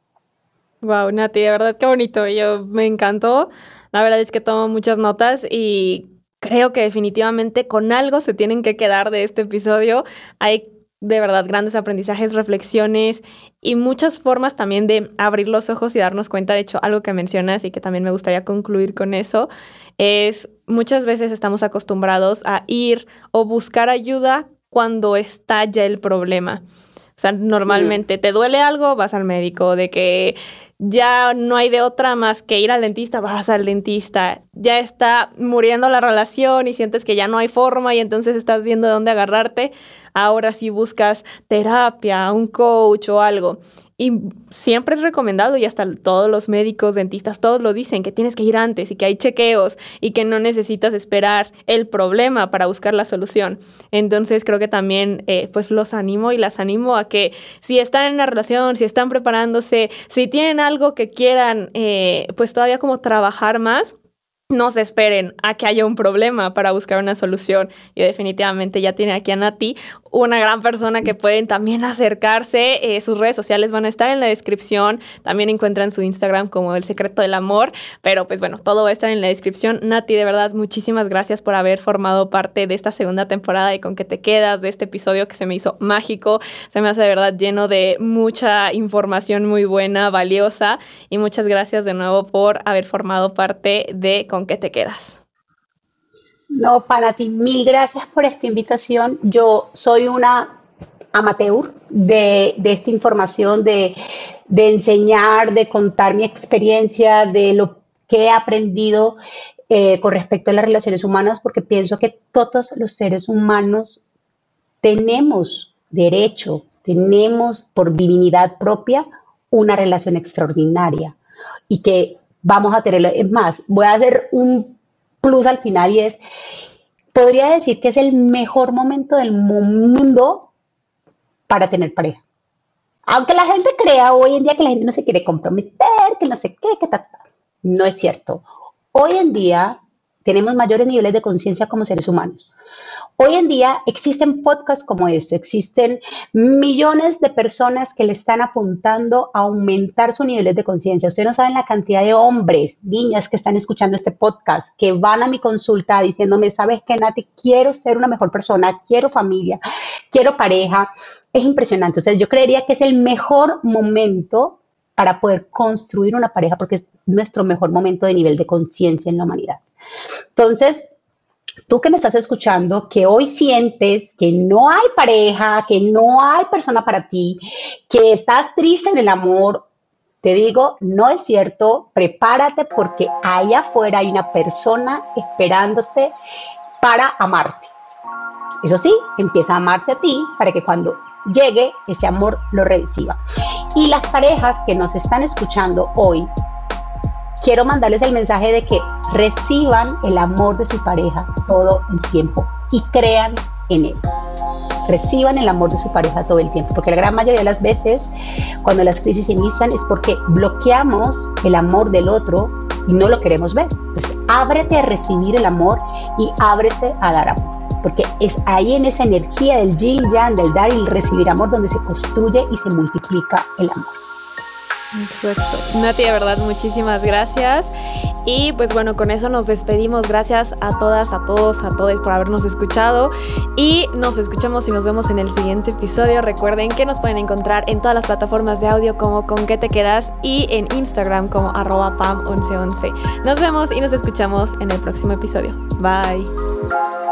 Wow, Nati, de verdad qué bonito. Yo me encantó. La verdad es que tomo muchas notas y creo que definitivamente con algo se tienen que quedar de este episodio. Hay de verdad grandes aprendizajes, reflexiones y muchas formas también de abrir los ojos y darnos cuenta. De hecho, algo que mencionas y que también me gustaría concluir con eso es muchas veces estamos acostumbrados a ir o buscar ayuda cuando está ya el problema. O sea, normalmente te duele algo, vas al médico, de que ya no hay de otra más que ir al dentista, vas al dentista, ya está muriendo la relación y sientes que ya no hay forma y entonces estás viendo dónde agarrarte, ahora sí buscas terapia, un coach o algo. Y siempre es recomendado y hasta todos los médicos, dentistas, todos lo dicen, que tienes que ir antes y que hay chequeos y que no necesitas esperar el problema para buscar la solución. Entonces creo que también eh, pues los animo y las animo a que si están en una relación, si están preparándose, si tienen algo que quieran eh, pues todavía como trabajar más, no se esperen a que haya un problema para buscar una solución. Y definitivamente ya tiene aquí a Nati, una gran persona que pueden también acercarse. Eh, sus redes sociales van a estar en la descripción. También encuentran su Instagram como El Secreto del Amor. Pero pues bueno, todo va a estar en la descripción. Nati, de verdad, muchísimas gracias por haber formado parte de esta segunda temporada y con que te quedas de este episodio que se me hizo mágico. Se me hace de verdad lleno de mucha información muy buena, valiosa. Y muchas gracias de nuevo por haber formado parte de ¿con qué te quedas? No, para ti, mil gracias por esta invitación. Yo soy una amateur de, esta información, de, enseñar, de contar mi experiencia, de lo que he aprendido eh, con respecto a las relaciones humanas, porque pienso que todos los seres humanos tenemos derecho, tenemos por divinidad propia una relación extraordinaria y que vamos a tenerlo. Es más, voy a hacer un plus al final y es, podría decir que es el mejor momento del mundo para tener pareja. Aunque la gente crea hoy en día que la gente no se quiere comprometer, que no sé qué, que tal, no es cierto. Hoy en día tenemos mayores niveles de conciencia como seres humanos. Hoy en día existen podcasts como esto, existen millones de personas que le están apuntando a aumentar sus niveles de conciencia. Ustedes no saben la cantidad de hombres, niñas que están escuchando este podcast, que van a mi consulta diciéndome, sabes qué, Nati, quiero ser una mejor persona, quiero familia, quiero pareja. Es impresionante. Entonces yo creería que es el mejor momento para poder construir una pareja porque es nuestro mejor momento de nivel de conciencia en la humanidad. Entonces, tú que me estás escuchando, que hoy sientes que no hay pareja, que no hay persona para ti, que estás triste en el amor, te digo, no es cierto, prepárate porque allá afuera hay una persona esperándote para amarte. Eso sí, empieza a amarte a ti para que cuando llegue ese amor lo reciba. Y las parejas que nos están escuchando hoy, quiero mandarles el mensaje de que reciban el amor de su pareja todo el tiempo y crean en él. Reciban el amor de su pareja todo el tiempo, porque la gran mayoría de las veces cuando las crisis inician es porque bloqueamos el amor del otro y no lo queremos ver. Entonces, ábrete a recibir el amor y ábrete a dar amor porque es ahí en esa energía del yin yang, del dar y el recibir amor, donde se construye y se multiplica el amor. Perfecto. Nati, de verdad, muchísimas gracias. Y pues bueno, con eso nos despedimos. Gracias a todas, a todos, a todos por habernos escuchado. Y nos escuchamos y nos vemos en el siguiente episodio. Recuerden que nos pueden encontrar en todas las plataformas de audio como con qué te quedas y en Instagram como arroba pam1111. Nos vemos y nos escuchamos en el próximo episodio. Bye.